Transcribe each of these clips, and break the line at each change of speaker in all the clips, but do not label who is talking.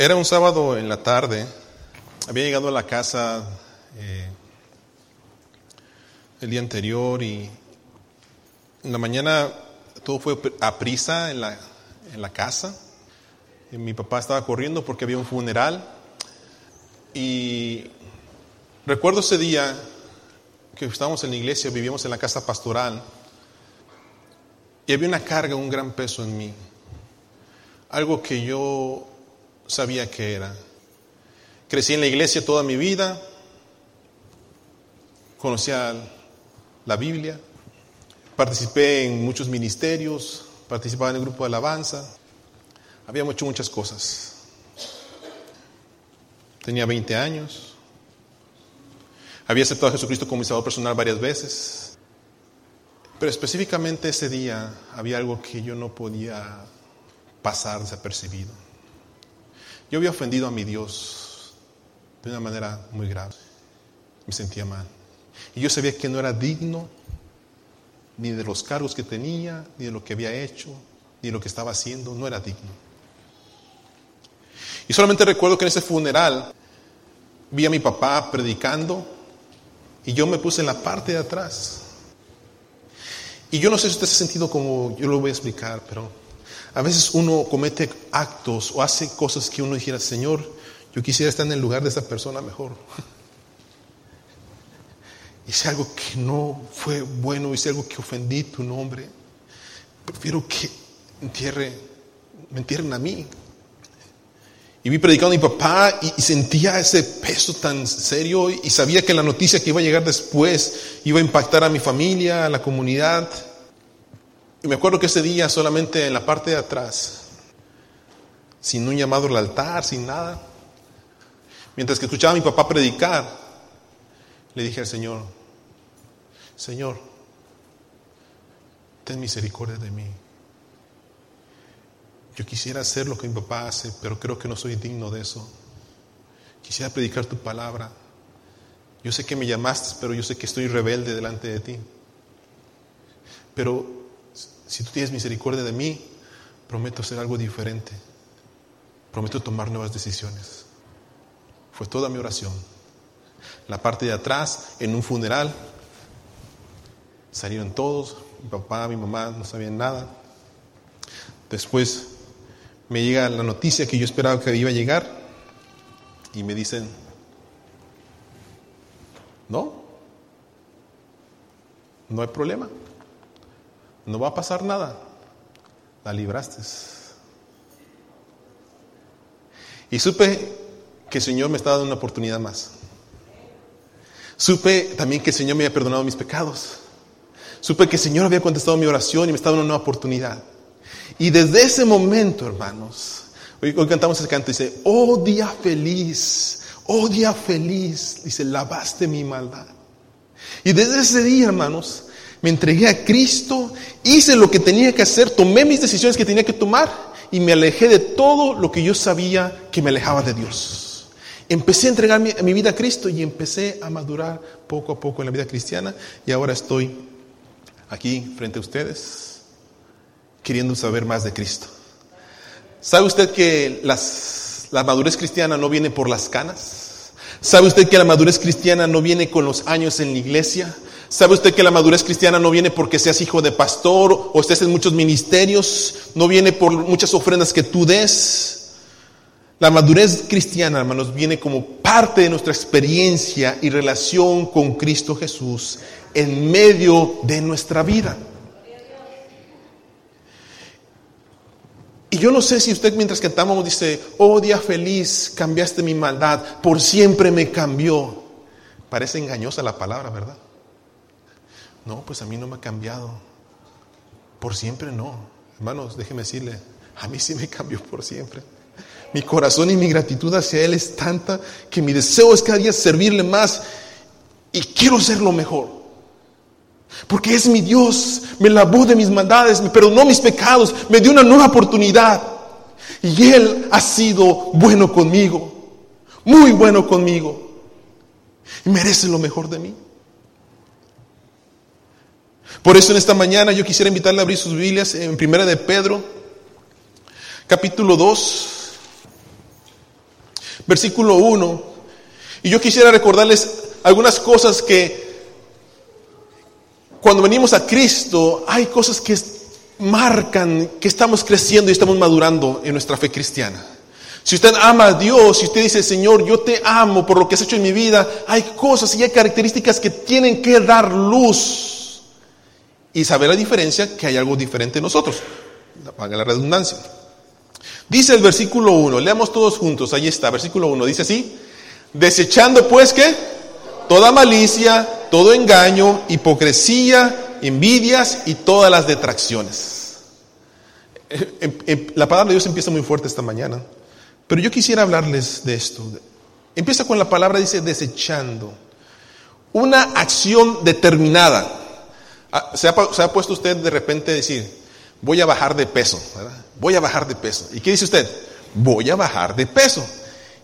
Era un sábado en la tarde, había llegado a la casa eh, el día anterior y en la mañana todo fue a prisa en la, en la casa. Mi papá estaba corriendo porque había un funeral. Y recuerdo ese día que estábamos en la iglesia, vivíamos en la casa pastoral y había una carga, un gran peso en mí, algo que yo sabía que era. Crecí en la iglesia toda mi vida, conocía la Biblia, participé en muchos ministerios, participaba en el grupo de alabanza, había hecho muchas cosas. Tenía 20 años, había aceptado a Jesucristo como mi salvador personal varias veces, pero específicamente ese día había algo que yo no podía pasar desapercibido. Yo había ofendido a mi Dios de una manera muy grave. Me sentía mal. Y yo sabía que no era digno ni de los cargos que tenía, ni de lo que había hecho, ni de lo que estaba haciendo. No era digno. Y solamente recuerdo que en ese funeral vi a mi papá predicando y yo me puse en la parte de atrás. Y yo no sé si usted se ha sentido como yo lo voy a explicar, pero a veces uno comete actos o hace cosas que uno dijera, Señor, yo quisiera estar en el lugar de esa persona mejor. Hice algo que no fue bueno, hice algo que ofendí tu nombre. Prefiero que entierre, me entierren a mí. Y vi predicando a mi papá y, y, sentía ese peso tan serio y sabía que la noticia que iba a llegar después iba a impactar a mi familia, a la comunidad. Y me acuerdo que ese día solamente en la parte de atrás, sin un llamado al altar, sin nada, mientras que escuchaba a mi papá predicar, le dije al Señor, Señor, ten misericordia de mí. Yo quisiera hacer lo que mi papá hace, pero creo que no soy digno de eso. Quisiera predicar tu palabra. Yo sé que me llamaste, pero yo sé que estoy rebelde delante de ti. Pero si tú tienes misericordia de mí, prometo hacer algo diferente. Prometo tomar nuevas decisiones. Fue toda mi oración. La parte de atrás, en un funeral, salieron todos. Mi papá, mi mamá no sabían nada. Después me llega la noticia que yo esperaba que iba a llegar y me dicen, no, no hay problema no va a pasar nada. La libraste. Y supe que el Señor me estaba dando una oportunidad más. Supe también que el Señor me había perdonado mis pecados. Supe que el Señor había contestado mi oración y me estaba dando una nueva oportunidad. Y desde ese momento, hermanos, hoy, cantamos ese canto, dice, oh día feliz, oh día feliz, dice, lavaste mi maldad. Y desde ese día, hermanos, me entregué a Cristo, hice lo que tenía que hacer, tomé mis decisiones que tenía que tomar y me alejé de todo lo que yo sabía que me alejaba de Dios. Empecé a entregar mi, mi, vida a Cristo y empecé a madurar poco a poco en la vida cristiana y ahora estoy aquí frente a ustedes queriendo saber más de Cristo. ¿Sabe usted que la madurez cristiana no viene por las canas? ¿Sabe usted que la madurez cristiana no viene con los años en la iglesia? ¿Sabe usted que la madurez cristiana no viene porque seas hijo de pastor o estés en muchos ministerios? No viene por muchas ofrendas que tú des. La madurez cristiana, hermanos, viene como parte de nuestra experiencia y relación con Cristo Jesús en medio de nuestra vida. Y yo no sé si usted mientras cantábamos dice, oh día feliz, cambiaste mi maldad, por siempre me cambió. Parece engañosa la palabra, ¿verdad? No, pues a mí no me ha cambiado. Por siempre no. Hermanos, déjeme decirle, a mí sí me cambió por siempre. Mi corazón y mi gratitud hacia Él es tanta que mi deseo es cada día servirle más y quiero ser lo mejor. Porque es mi Dios, me lavó de mis maldades, me perdonó mis pecados, me dio una nueva oportunidad. Y Él ha sido bueno conmigo, muy bueno conmigo. Y merece lo mejor de mí. Por eso en esta mañana yo quisiera invitarle a abrir sus Biblias en Primera de Pedro, capítulo 2. versículo 1. Y yo quisiera recordarles algunas cosas que cuando venimos a Cristo hay cosas que marcan que estamos creciendo y estamos madurando en nuestra fe cristiana. Si usted ama a Dios, si usted dice, Señor, yo te amo por lo que has hecho en mi vida, hay cosas y hay características que tienen que dar luz y saber la diferencia que hay algo diferente en nosotros. Paga la redundancia. Dice el versículo 1, leamos todos juntos, ahí está, versículo 1, dice así, desechando pues que toda malicia, todo engaño, hipocresía, envidias y todas las detracciones. La palabra de Dios empieza muy fuerte esta mañana, pero yo quisiera hablarles de esto. Empieza con la palabra, dice desechando. Una acción determinada. Ah, ¿Se ha, puesto usted de repente a decir, voy a bajar de peso? Voy a bajar de peso. ¿Y qué dice usted? Voy a bajar de peso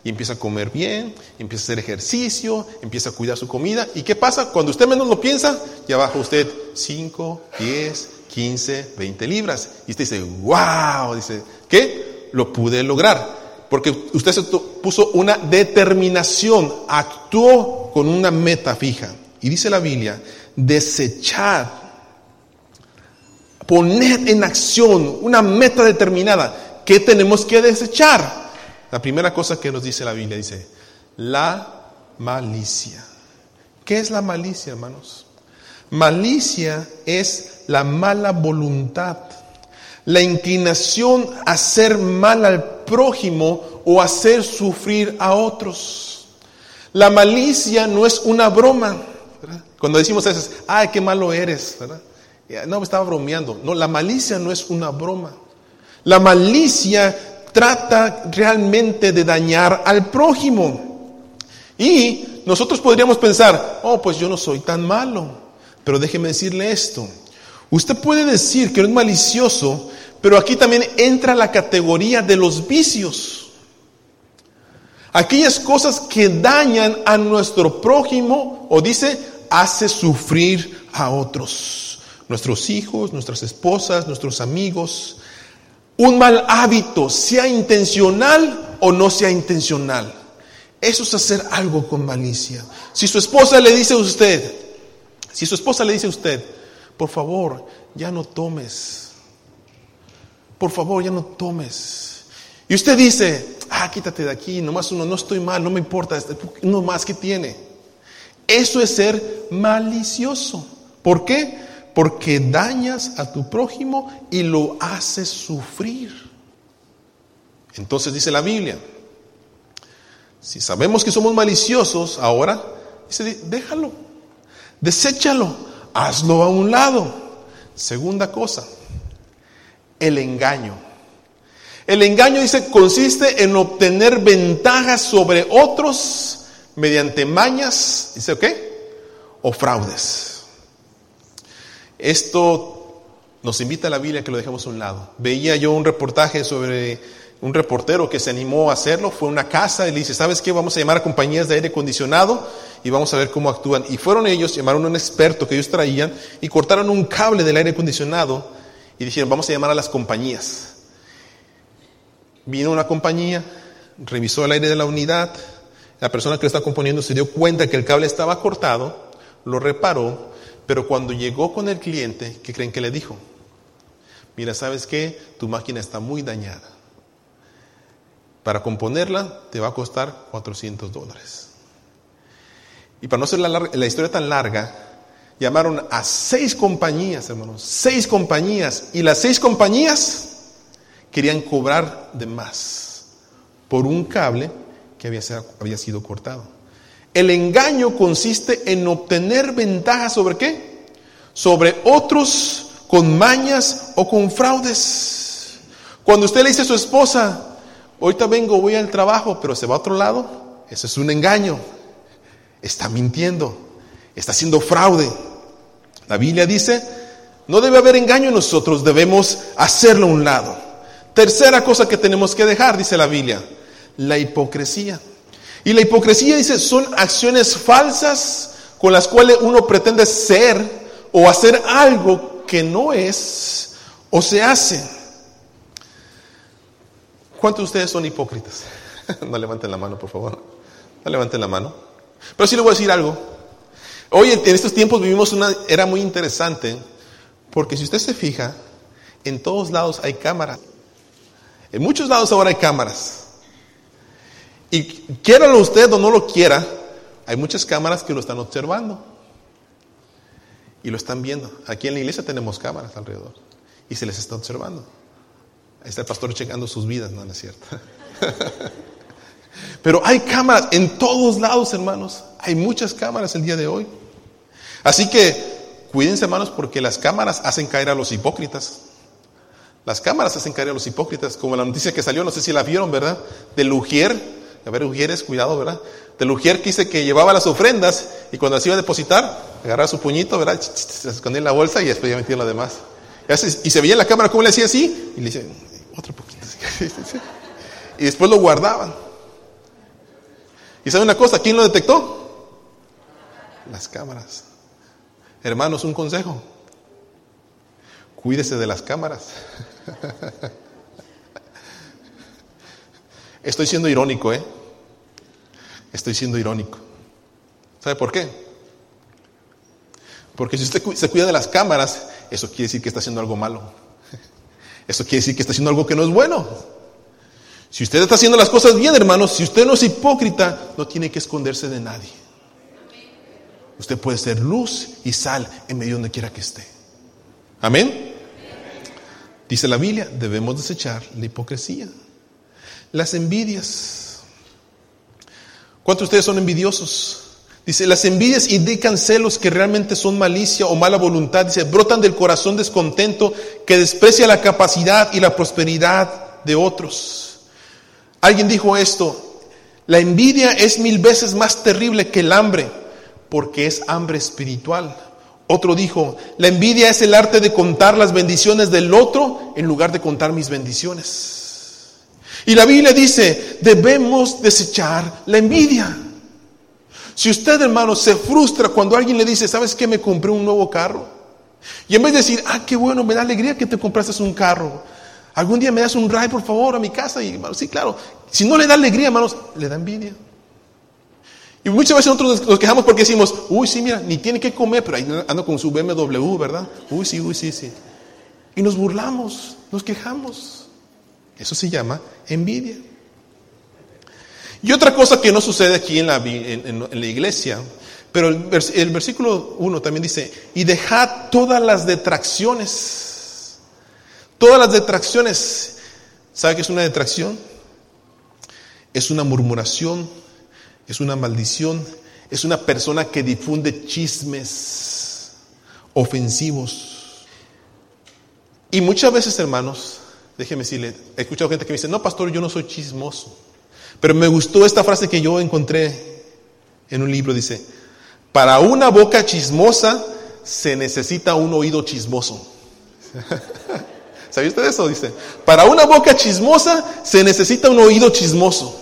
y empieza a comer bien, empieza a hacer ejercicio, empieza a cuidar su comida. ¿Y qué pasa? Cuando usted menos lo piensa, ya baja usted 5, 10, 15, 20 libras. Y usted dice, wow, dice, ¿qué? Lo pude lograr. Porque usted se puso una determinación, actuó con una meta fija. Y dice la Biblia, desechar, poner en acción una meta determinada. ¿Qué tenemos que desechar? La primera cosa que nos dice la Biblia dice, la malicia. ¿Qué es la malicia, hermanos? Malicia es la mala voluntad, la inclinación a hacer mal al prójimo o hacer sufrir a otros. La malicia no es una broma. Cuando decimos eso, ay, qué malo eres. No, me estaba bromeando. No, la malicia no es una broma. La malicia trata realmente de dañar al prójimo. Y nosotros podríamos pensar, oh, pues yo no soy tan malo. Pero déjeme decirle esto. Usted puede decir que no es malicioso, pero aquí también entra la categoría de los vicios. Aquellas cosas que dañan a nuestro prójimo o dice, hace sufrir a otros. Nuestros hijos, nuestras esposas, nuestros amigos un mal hábito, sea intencional o no sea intencional. Eso es hacer algo con malicia. Si su esposa le dice a usted, si su esposa le dice a usted, por favor, ya no tomes. Por favor, ya no tomes. Y usted dice, ah, quítate de aquí, nomás uno, no estoy mal, no me importa, no más que tiene. Eso es ser malicioso. ¿Por qué? porque dañas a tu prójimo y lo haces sufrir. Entonces dice la Biblia, si sabemos que somos maliciosos, ahora dice, déjalo, deséchalo, hazlo a un lado. Segunda cosa, el engaño. El engaño dice consiste en obtener ventajas sobre otros mediante mañas, dice, ¿qué? O fraudes. Esto nos invita a la Biblia que lo dejemos a un lado. Veía yo un reportaje sobre un reportero que se animó a hacerlo, fue a una casa y le dice, ¿sabes qué? Vamos a llamar a compañías de aire acondicionado y vamos a ver cómo actúan. Y fueron ellos, llamaron a un experto que ellos traían y cortaron un cable del aire acondicionado y dijeron, vamos a llamar a las compañías. Vino una compañía, revisó el aire de la unidad, la persona que lo está componiendo se dio cuenta que el cable estaba cortado, lo reparó pero cuando llegó con el cliente, ¿qué creen que le dijo? Mira, ¿sabes qué? Tu máquina está muy dañada. Para componerla te va a costar 400 dólares. Y para no ser la, la historia tan larga, llamaron a seis compañías, hermanos, seis compañías, y las seis compañías querían cobrar de más por un cable que había, sido cortado. El engaño consiste en obtener ventaja sobre qué? Sobre otros con mañas o con fraudes. Cuando usted le dice a su esposa, ahorita vengo, voy al trabajo, pero se va a otro lado, eso es un engaño. Está mintiendo, está haciendo fraude. La Biblia dice, no debe haber engaño en nosotros, debemos hacerlo a un lado. Tercera cosa que tenemos que dejar, dice la Biblia, la hipocresía. Y la hipocresía dice, son acciones falsas con las cuales uno pretende ser o hacer algo que no es o se hace. ¿Cuántos de ustedes son hipócritas? no levanten la mano, por favor. No levanten la mano. Pero sí le voy a decir algo. Hoy en estos tiempos vivimos una era muy interesante, porque si usted se fija, en todos lados hay cámaras. En muchos lados ahora hay cámaras. Y quiéralo usted o no lo quiera, hay muchas cámaras que lo están observando. Y lo están viendo. Aquí en la iglesia tenemos cámaras alrededor. Y se les está observando. Ahí está el pastor checando sus vidas, no, es cierto. Pero hay cámaras en todos lados, hermanos. Hay muchas cámaras el día de hoy. Así que cuídense, hermanos, porque las cámaras hacen caer a los hipócritas. Las cámaras hacen caer a los hipócritas, como la noticia que salió, no sé si la vieron, ¿verdad? De Lugier, a ver, Ujieres, cuidado, ¿verdad? De Lugier que dice que llevaba las ofrendas y cuando las iba a depositar, agarraba su puñito, ¿verdad? Se escondía en la bolsa y después ya metía lo demás. Y se veía en la cámara cómo le hacía así y le dice, otro poquito. Y después lo guardaban. ¿Y sabe una cosa? ¿Quién lo detectó? Las cámaras. Hermanos, un consejo. Cuídese de las cámaras. Estoy siendo irónico, ¿eh? Estoy siendo irónico. ¿Sabe por qué? Porque si usted se cuida de las cámaras, eso quiere decir que está haciendo algo malo. Eso quiere decir que está haciendo algo que no es bueno. Si usted está haciendo las cosas bien, hermanos, si usted no es hipócrita, no tiene que esconderse de nadie. Usted puede ser luz y sal en medio donde quiera que esté. Amén. Dice la Biblia, debemos desechar la hipocresía. Las envidias. ¿Cuántos de ustedes son envidiosos? Dice, las envidias indican celos que realmente son malicia o mala voluntad. Dice, brotan del corazón descontento que desprecia la capacidad y la prosperidad de otros. Alguien dijo esto, la envidia es mil veces más terrible que el hambre porque es hambre espiritual. Otro dijo, la envidia es el arte de contar las bendiciones del otro en lugar de contar mis bendiciones. Y la Biblia dice, debemos desechar la envidia. Si usted, hermano, se frustra cuando alguien le dice, ¿sabes qué? Me compré un nuevo carro. Y en vez de decir, ah, qué bueno, me da alegría que te compraste un carro. Algún día me das un ride, por favor, a mi casa. Y, hermano, sí, claro. Si no le da alegría, hermanos, le da envidia. Y muchas veces nosotros nos quejamos porque decimos, uy, sí, mira, ni tiene que comer, pero ahí anda con su BMW, ¿verdad? Uy, sí, uy, sí, sí. Y nos burlamos, nos quejamos. Eso se llama envidia. Y otra cosa que no sucede aquí en la, iglesia, pero el, el versículo 1 también dice, y dejad todas las detracciones. Todas las detracciones. ¿Sabe qué es una detracción? Es una murmuración, es una maldición, es una persona que difunde chismes ofensivos. Y muchas veces, hermanos, Déjeme decirle, he escuchado gente que me dice, no, pastor, yo no soy chismoso. Pero me gustó esta frase que yo encontré en un libro, dice, para una boca chismosa se necesita un oído chismoso. ¿Sabía usted eso? Dice, para una boca chismosa se necesita un oído chismoso.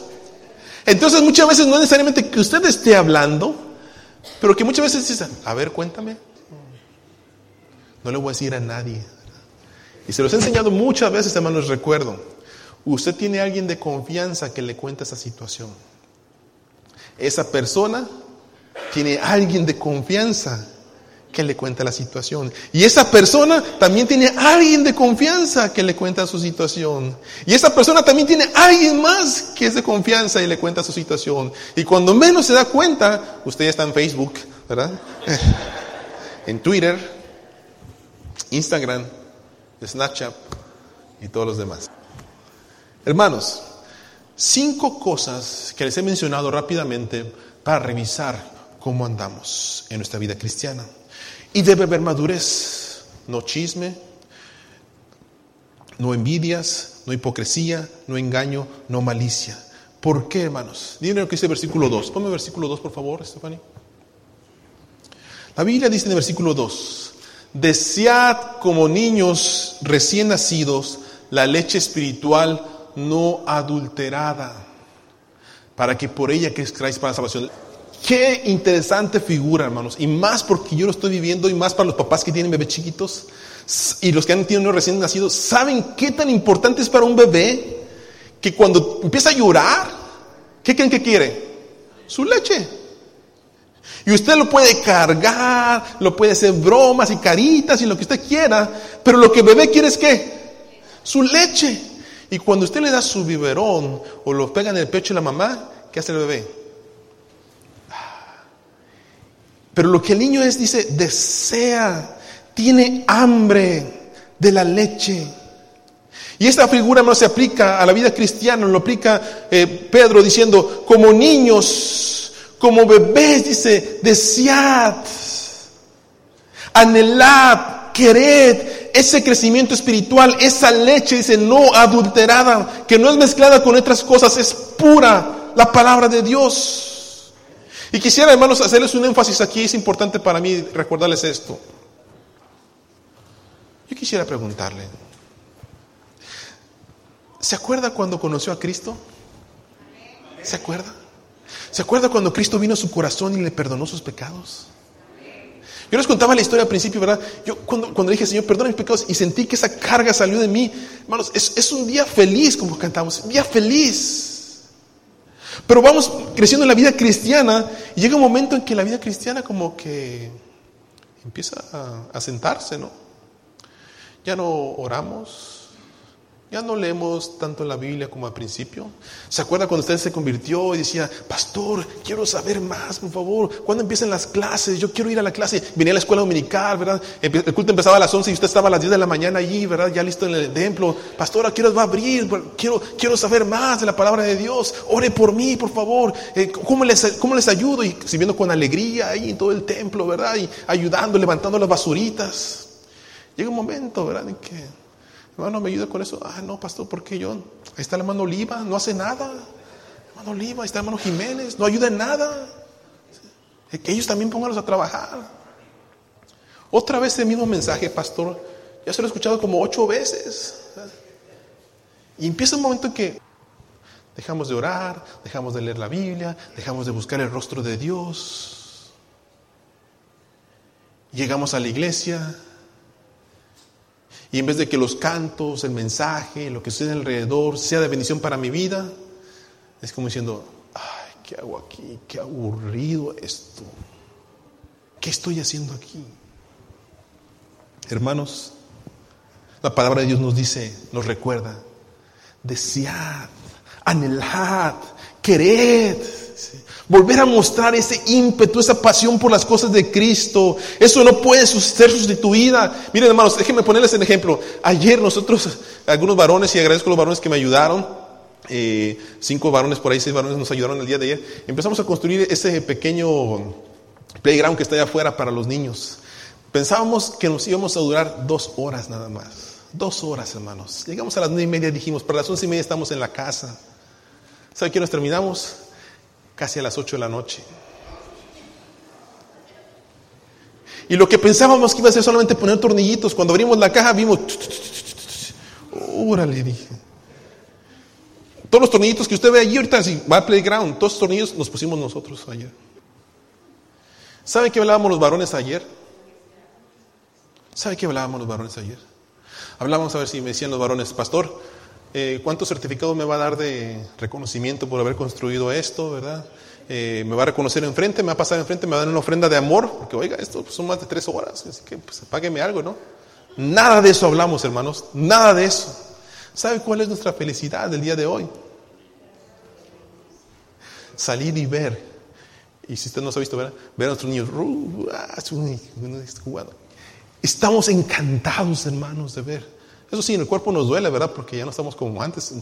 Entonces muchas veces no es necesariamente que usted esté hablando, pero que muchas veces dice, a ver, cuéntame. No le voy a decir a nadie. Y se los he enseñado muchas veces, hermanos, recuerdo. Usted tiene alguien de confianza que le cuenta esa situación. Esa persona tiene alguien de confianza que le cuenta la situación. Y esa persona también tiene alguien de confianza que le cuenta su situación. Y esa persona también tiene alguien más que es de confianza y le cuenta su situación. Y cuando menos se da cuenta, usted ya está en Facebook, ¿verdad? en Twitter, Instagram, Snapchat y todos los demás. Hermanos, cinco cosas que les he mencionado rápidamente para revisar cómo andamos en nuestra vida cristiana. Y debe haber madurez, no chisme, no envidias, no hipocresía, no engaño, no malicia. ¿Por qué, hermanos? Díganme lo que dice el versículo 2. Ponme el versículo 2, por favor, Stephanie. La Biblia dice en el versículo 2, Desead como niños recién nacidos la leche espiritual no adulterada, para que por ella crezcáis para la salvación. Qué interesante figura, hermanos. Y más porque yo lo estoy viviendo y más para los papás que tienen bebés chiquitos y los que han tenido recién nacidos. ¿Saben qué tan importante es para un bebé que cuando empieza a llorar, ¿Qué creen que quiere? Su leche. Y usted lo puede cargar, lo puede hacer bromas y caritas y lo que usted quiera, pero lo que el bebé quiere es qué? Su leche. Y cuando usted le da su biberón o lo pega en el pecho de la mamá, ¿qué hace el bebé? Pero lo que el niño es, dice, desea, tiene hambre de la leche. Y esta figura no se aplica a la vida cristiana, lo aplica eh, Pedro diciendo, como niños, como bebés, dice, desead, anhelad, quered ese crecimiento espiritual, esa leche, dice, no adulterada, que no es mezclada con otras cosas, es pura la palabra de Dios. Y quisiera, hermanos, hacerles un énfasis aquí, es importante para mí recordarles esto. Yo quisiera preguntarle, ¿se acuerda cuando conoció a Cristo? ¿Se acuerda? ¿Se acuerda cuando Cristo vino a su corazón y le perdonó sus pecados? Yo les contaba la historia al principio, ¿verdad? Yo cuando, dije, Señor, perdona mis pecados y sentí que esa carga salió de mí, hermanos, es, es un día feliz como cantamos, día feliz. Pero vamos creciendo en la vida cristiana y llega un momento en que la vida cristiana como que empieza a, a sentarse, ¿no? Ya no oramos, ya no leemos tanto la Biblia como al principio. ¿Se acuerda cuando usted se convirtió y decía, pastor, quiero saber más, por favor? ¿Cuándo empiezan las clases? Yo quiero ir a la clase. Venía a la escuela dominical, ¿verdad? El culto empezaba a las 11 y usted estaba a las 10 de la mañana allí, ¿verdad? Ya listo en el templo. Pastor, ¿a qué va a abrir? Quiero, quiero saber más de la palabra de Dios. Ore por mí, por favor. Eh, ¿cómo, les, ¿Cómo les ayudo? Y sirviendo con alegría ahí en todo el templo, ¿verdad? Y ayudando, levantando las basuritas. Llega un momento, ¿verdad? En que Hermano, ¿me ayuda con eso? Ah, no, pastor, porque yo? Ahí está el hermano Oliva, no hace nada. hermano Oliva, ahí está el hermano Jiménez, no ayuda en nada. Que ellos también pónganlos a trabajar. Otra vez el mismo mensaje, pastor. Ya se lo he escuchado como ocho veces. Y empieza un momento en que dejamos de orar, dejamos de leer la Biblia, dejamos de buscar el rostro de Dios. Llegamos a la iglesia, y en vez de que los cantos, el mensaje, lo que sucede alrededor sea de bendición para mi vida, es como diciendo, ay, ¿qué hago aquí? Qué aburrido esto. ¿Qué estoy haciendo aquí? Hermanos, la palabra de Dios nos dice, nos recuerda, desead, anhelad, quered Volver a mostrar ese ímpetu, esa pasión por las cosas de Cristo. Eso no puede ser sustituida. Miren hermanos, déjenme ponerles el ejemplo. Ayer nosotros, algunos varones, y agradezco a los varones que me ayudaron, eh, cinco varones por ahí, seis varones nos ayudaron el día de ayer, empezamos a construir ese pequeño playground que está allá afuera para los niños. Pensábamos que nos íbamos a durar dos horas nada más. Dos horas, hermanos. Llegamos a las nueve y media, dijimos, para las once y media estamos en la casa. ¿Sabe qué nos terminamos? Casi a las 8 de la noche. Y lo que pensábamos que iba a ser solamente poner tornillitos, cuando abrimos la caja vimos, órale, dije. Todos los tornillitos que usted ve allí ahorita, si va a playground, todos los tornillos los pusimos nosotros ayer. ¿Sabe qué hablábamos los varones ayer? ¿Sabe qué hablábamos los varones ayer? Hablábamos a ver si me decían los varones, pastor, eh, ¿cuánto certificado me va a dar de reconocimiento por haber construido esto, verdad? Eh, me va a reconocer enfrente, me va a pasar enfrente, me va a dar una ofrenda de amor, porque oiga, esto pues, son más de tres horas, así que pues págueme algo, ¿no? Nada de eso hablamos, hermanos, nada de eso. ¿Sabe cuál es nuestra felicidad del día de hoy? Salir y ver, y si usted no se ha visto, ver, ver a nuestros niños ah. Estamos encantados, hermanos, de ver eso sí, en el cuerpo nos duele, ¿verdad? Porque ya no estamos como antes.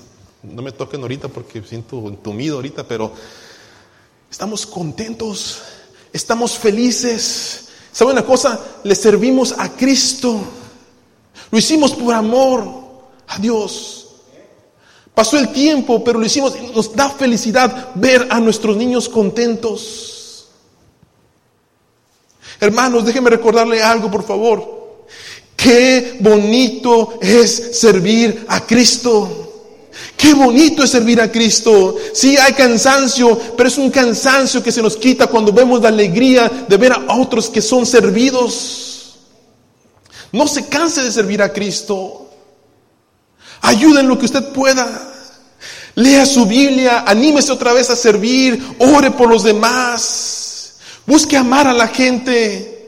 No me toquen ahorita porque siento entumido ahorita, pero estamos contentos, estamos felices. ¿Saben una cosa? Le servimos a Cristo. Lo hicimos por amor a Dios. Pasó el tiempo, pero lo hicimos. Nos da felicidad ver a nuestros niños contentos. Hermanos, déjenme recordarle algo, por favor. Qué bonito es servir a Cristo. Qué bonito es servir a Cristo. Sí, hay cansancio, pero es un cansancio que se nos quita cuando vemos la alegría de ver a otros que son servidos. No se canse de servir a Cristo. Ayuda en lo que usted pueda. Lea su Biblia, anímese otra vez a servir, ore por los demás, busque amar a la gente.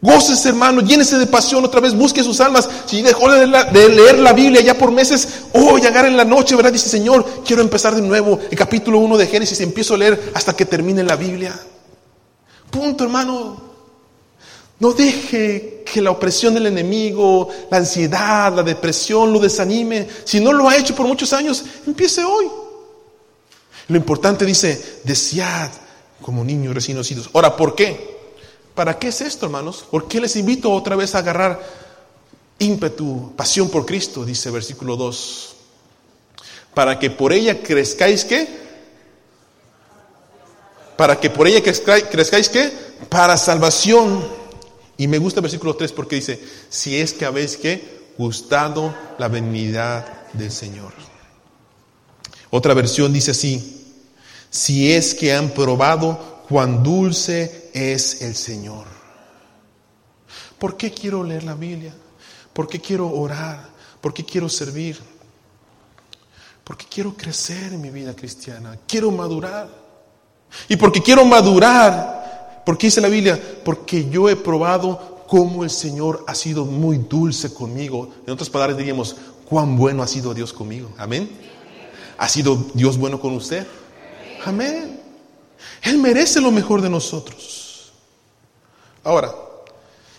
Goces, hermano, llénese de pasión otra vez, busque sus almas. Si dejó de leer, la, Biblia ya por meses, hoy oh, en la noche, ¿verdad? Dice, Señor, quiero empezar de nuevo el capítulo 1 de Génesis, empiezo a leer hasta que termine la Biblia. Punto, hermano. No deje que la opresión del enemigo, la ansiedad, la depresión lo desanime. Si no lo ha hecho por muchos años, empiece hoy. Lo importante dice, desead como niños recién nacidos. Ahora, ¿por qué? ¿Para qué es esto, hermanos? ¿Por qué les invito otra vez a agarrar ímpetu, pasión por Cristo? Dice versículo 2. Para que por ella crezcáis qué? Para que por ella crezcáis qué? Para salvación. Y me gusta el versículo 3 porque dice, si es que habéis que gustado la benignidad del Señor. Otra versión dice así, si es que han probado cuán dulce es el Señor. ¿Por qué quiero leer la Biblia? ¿Por qué quiero orar? ¿Por qué quiero servir? Porque quiero crecer en mi vida cristiana, quiero madurar. Y porque quiero madurar, porque dice la Biblia, porque yo he probado cómo el Señor ha sido muy dulce conmigo. En otras palabras diríamos, cuán bueno ha sido Dios conmigo. Amén. ¿Ha sido Dios bueno con usted? Amén. Él merece lo mejor de nosotros. Ahora,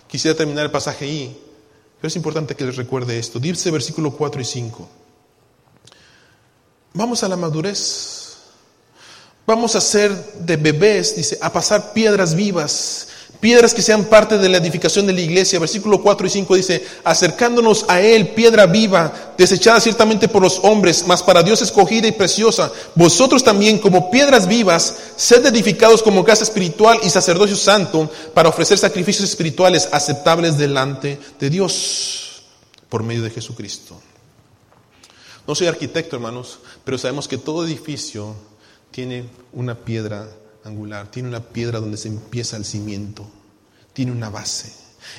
quisiera terminar el pasaje ahí, pero es importante que les recuerde esto. Dice versículo 4 y 5. Vamos a la madurez. Vamos a ser de bebés, dice, a pasar piedras vivas Piedras que sean parte de la edificación de la iglesia. Versículo 4 y 5 dice, acercándonos a Él, piedra viva, desechada ciertamente por los hombres, mas para Dios escogida y preciosa. Vosotros también, como piedras vivas, sed edificados como casa espiritual y sacerdocio santo, para ofrecer sacrificios espirituales aceptables delante de Dios, por medio de Jesucristo. No soy arquitecto, hermanos, pero sabemos que todo edificio tiene una piedra angular, tiene una piedra donde se empieza el cimiento, tiene una base.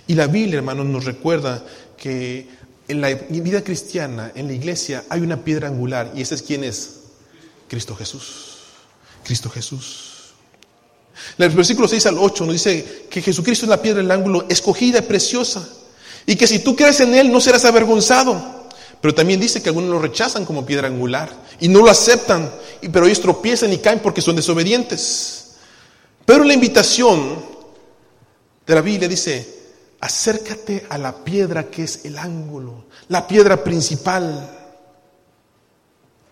Y la Biblia, hermanos, nos recuerda que en la vida cristiana, en la iglesia, hay una piedra angular y ese es quién es? Cristo Jesús. Cristo Jesús. El versículo 6 al 8 nos dice que Jesucristo es la piedra del ángulo, escogida preciosa. Y que si tú crees en Él no serás avergonzado. Pero también dice que algunos lo rechazan como piedra angular y no lo aceptan, pero ellos tropiezan y caen porque son desobedientes. Pero la invitación de la Biblia dice, acércate a la piedra que es el ángulo, la piedra principal.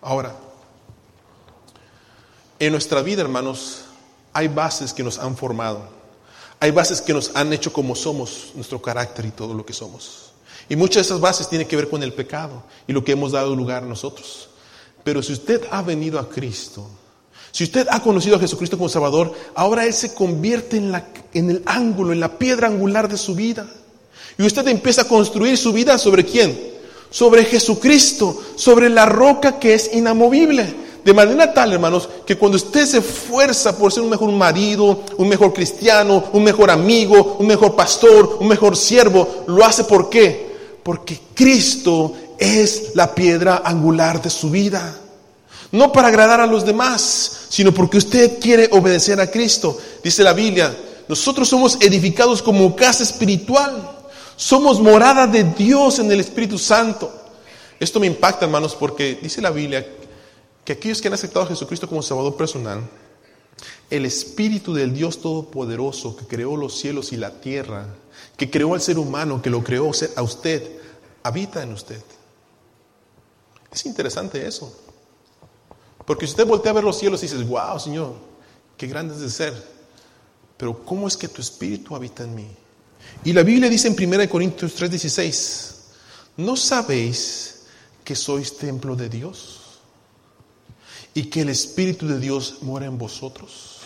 Ahora, en nuestra vida, hermanos, hay bases que nos han formado, hay bases que nos han hecho como somos, nuestro carácter y todo lo que somos. Y muchas de esas bases tienen que ver con el pecado y lo que hemos dado lugar a nosotros. Pero si usted ha venido a Cristo, si usted ha conocido a Jesucristo como Salvador, ahora Él se convierte en, en el ángulo, en la piedra angular de su vida. Y usted empieza a construir su vida sobre quién? Sobre Jesucristo, sobre la roca que es inamovible. De manera tal, hermanos, que cuando usted se esfuerza por ser un mejor marido, un mejor cristiano, un mejor amigo, un mejor pastor, un mejor siervo, lo hace por qué? Porque Cristo es la piedra angular de su vida. No para agradar a los demás, sino porque usted quiere obedecer a Cristo. Dice la Biblia, nosotros somos edificados como casa espiritual. Somos morada de Dios en el Espíritu Santo. Esto me impacta, hermanos, porque dice la Biblia que aquellos que han aceptado a Jesucristo como Salvador personal, el Espíritu del Dios Todopoderoso que creó los cielos y la tierra, que creó al ser humano, que lo creó a usted, habita en usted. Es interesante eso. Porque si usted voltea a ver los cielos y dices, wow, Señor, qué grande es de ser. Pero ¿cómo es que tu espíritu habita en mí? Y la Biblia dice en 1 Corintios 3:16, ¿no sabéis que sois templo de Dios? Y que el Espíritu de Dios mora en vosotros.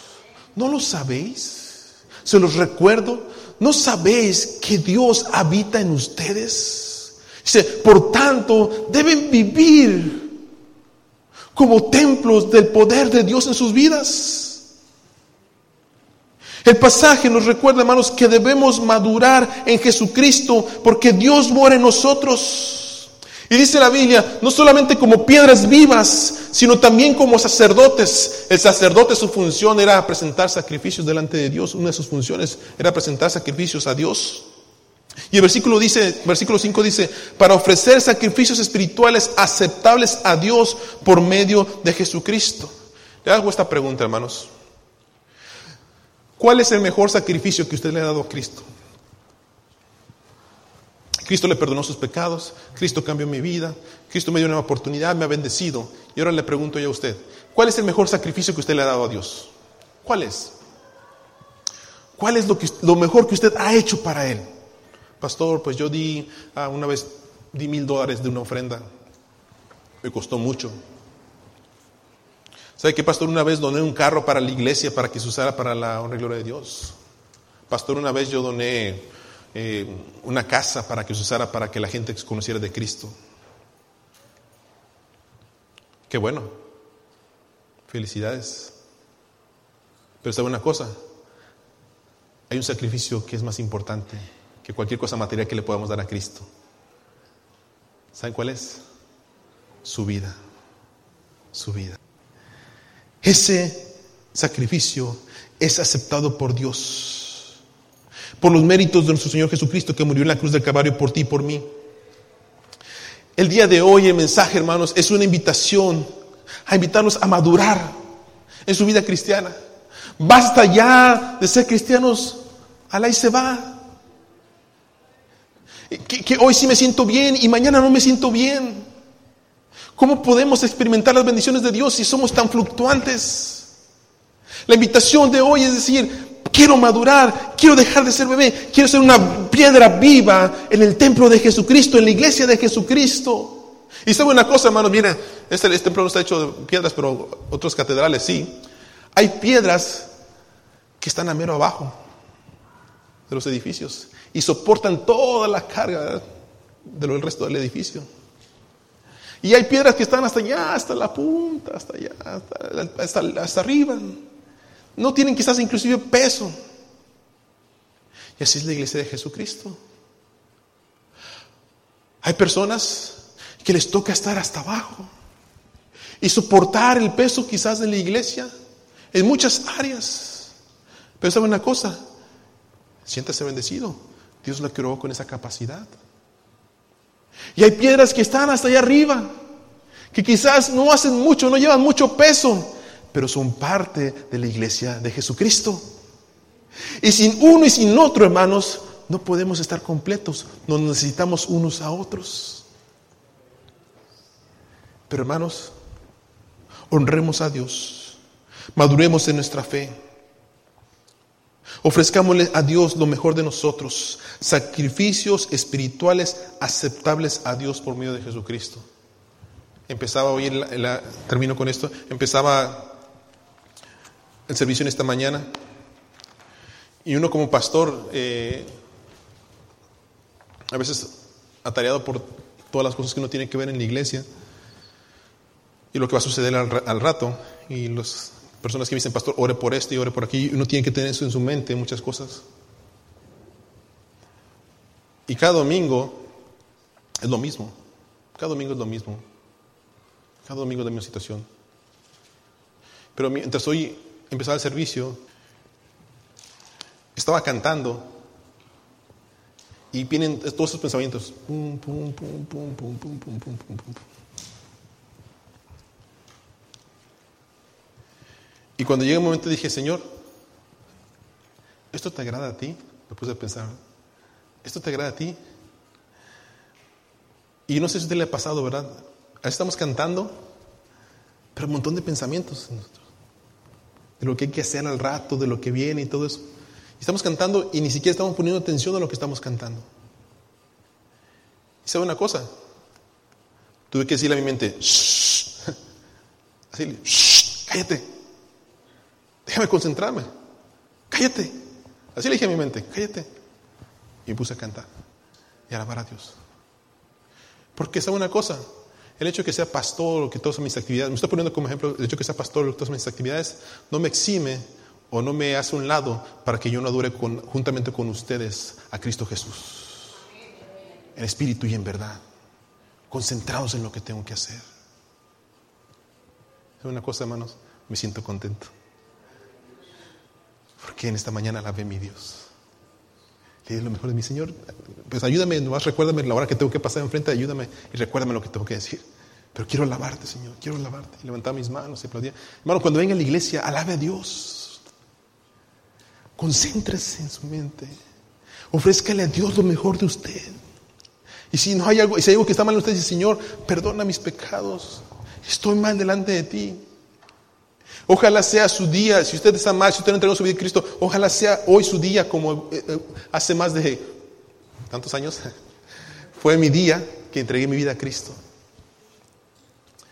¿No lo sabéis? Se los recuerdo. ¿No sabéis que Dios habita en ustedes? Dice, por tanto, deben vivir como templos del poder de Dios en sus vidas. El pasaje nos recuerda, hermanos, que debemos madurar en Jesucristo porque Dios mora en nosotros. Y dice la Biblia, no solamente como piedras vivas, sino también como sacerdotes. El sacerdote su función era presentar sacrificios delante de Dios. Una de sus funciones era presentar sacrificios a Dios. Y el versículo dice, versículo 5 dice, para ofrecer sacrificios espirituales aceptables a Dios por medio de Jesucristo. Le hago esta pregunta, hermanos. ¿Cuál es el mejor sacrificio que usted le ha dado a Cristo? Cristo le perdonó sus pecados, Cristo cambió mi vida, Cristo me dio una oportunidad, me ha bendecido. Y ahora le pregunto yo a usted, ¿cuál es el mejor sacrificio que usted le ha dado a Dios? ¿Cuál es? ¿Cuál es lo, mejor que usted ha hecho para Él? Pastor, pues yo di, ah, una vez di mil dólares de una ofrenda, me costó mucho. ¿Sabe qué, pastor? Una vez doné un carro para la iglesia para que se usara para la honra y gloria de Dios. Pastor, una vez yo doné eh, una casa para que se usara para que la gente conociera de Cristo. Qué bueno. Felicidades. Pero sabe una cosa, hay un sacrificio que es más importante que cualquier cosa material que le podamos dar a Cristo. ¿Saben cuál es? Su vida. Su vida. Ese sacrificio es aceptado por Dios por los méritos de nuestro Señor Jesucristo que murió en la cruz del Calvario por ti y por mí. El día de hoy el mensaje, hermanos, es una invitación a invitarnos a madurar en su vida cristiana. Basta ya de ser cristianos, alá y se va. Que, que, hoy sí me siento bien y mañana no me siento bien. ¿Cómo podemos experimentar las bendiciones de Dios si somos tan fluctuantes? La invitación de hoy es decir, quiero madurar, quiero dejar de ser bebé, quiero ser una piedra viva en el templo de Jesucristo, en la iglesia de Jesucristo. Y sabe una cosa, hermanos, miren, este, este, templo no está hecho de piedras, pero otros catedrales sí. Hay piedras que están a mero abajo de los edificios y soportan toda la carga del resto del edificio. Y hay piedras que están hasta allá, hasta la punta, hasta allá, hasta arriba. No tienen quizás inclusive peso. Y así es la iglesia de Jesucristo. Hay personas que les toca estar hasta abajo y soportar el peso quizás de la iglesia en muchas áreas. Pero sabe una cosa, siéntase bendecido. Dios lo creó con esa capacidad. Y hay piedras que están hasta allá arriba, que quizás no hacen mucho, no llevan mucho peso, pero son parte de la iglesia de Jesucristo. Y sin uno y sin otro, hermanos, no podemos estar completos. Nos necesitamos unos a otros. Pero hermanos, honremos a Dios. Maduremos en nuestra fe. Ofrezcámosle a Dios lo mejor de nosotros. Sacrificios espirituales aceptables a Dios por medio de Jesucristo. Empezaba hoy, termino con esto, empezaba el servicio en esta mañana. Y uno como pastor, eh, a veces atareado por todas las cosas que uno tiene que ver en la iglesia y lo que va a suceder al, rato. Y las personas que me dicen, pastor, ore por esto y ore por aquí, uno tiene que tener eso en su mente, muchas cosas. Y cada domingo es lo mismo. Cada domingo es lo mismo. Cada domingo es la misma situación. Pero mientras hoy empezaba el servicio, estaba cantando y vienen todos esos pensamientos. y cuando llega un momento dije, Señor, ¿esto te agrada a ti? Me puse a pensar, ¿esto te agrada a ti? Y no sé si usted le ha pasado, ¿verdad? Ahí estamos cantando, pero un montón de pensamientos de lo que hay que hacer al rato, de lo que viene y todo eso. estamos cantando y ni siquiera estamos poniendo atención a lo que estamos cantando. ¿Y sabe una cosa? Tuve que decirle a mi mente, Shh. así, Shh, cállate, déjame concentrarme, cállate. Así le dije a mi mente, cállate. Y me puse a cantar y alabar a Dios. Porque sabe una cosa, el hecho de que sea pastor o que todas mis actividades, me estoy poniendo como ejemplo, el hecho de que sea pastor o que todas mis actividades no me exime o no me hace un lado para que yo no adore juntamente con ustedes a Cristo Jesús. En espíritu y en verdad. concentrados en lo que tengo que hacer. ¿Sabe una cosa, hermanos? Me siento contento. Porque en esta mañana la ve mi Dios. Le lo mejor de mi Señor. Pues ayúdame, nomás recuérdame la hora que tengo que pasar enfrente, ayúdame y recuérdame lo que tengo que decir. Pero quiero alabarte, Señor, quiero alabarte. Y levantaba mis manos y aplaudía. Hermano, cuando venga a la iglesia, alabe a Dios. Concéntrese en su mente. Ofrézcale a Dios lo mejor de usted. Y si no hay algo, si hay algo que está mal en usted, dice, Señor, perdona mis pecados. Estoy mal delante de ti. Ojalá sea su día, si usted está mal, si usted no entregó su vida a Cristo, ojalá sea hoy su día como eh, eh, hace más de tantos años. Fue mi día que entregué mi vida a Cristo.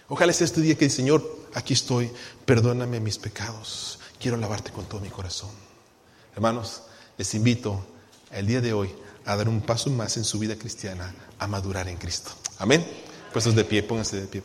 Ojalá sea este día que el Señor, aquí estoy, perdóname mis pecados. Quiero lavarte con todo mi corazón. Hermanos, les invito el día de hoy a dar un paso más en su vida cristiana, a madurar en Cristo. Amén. Puestos de pie, pónganse de pie.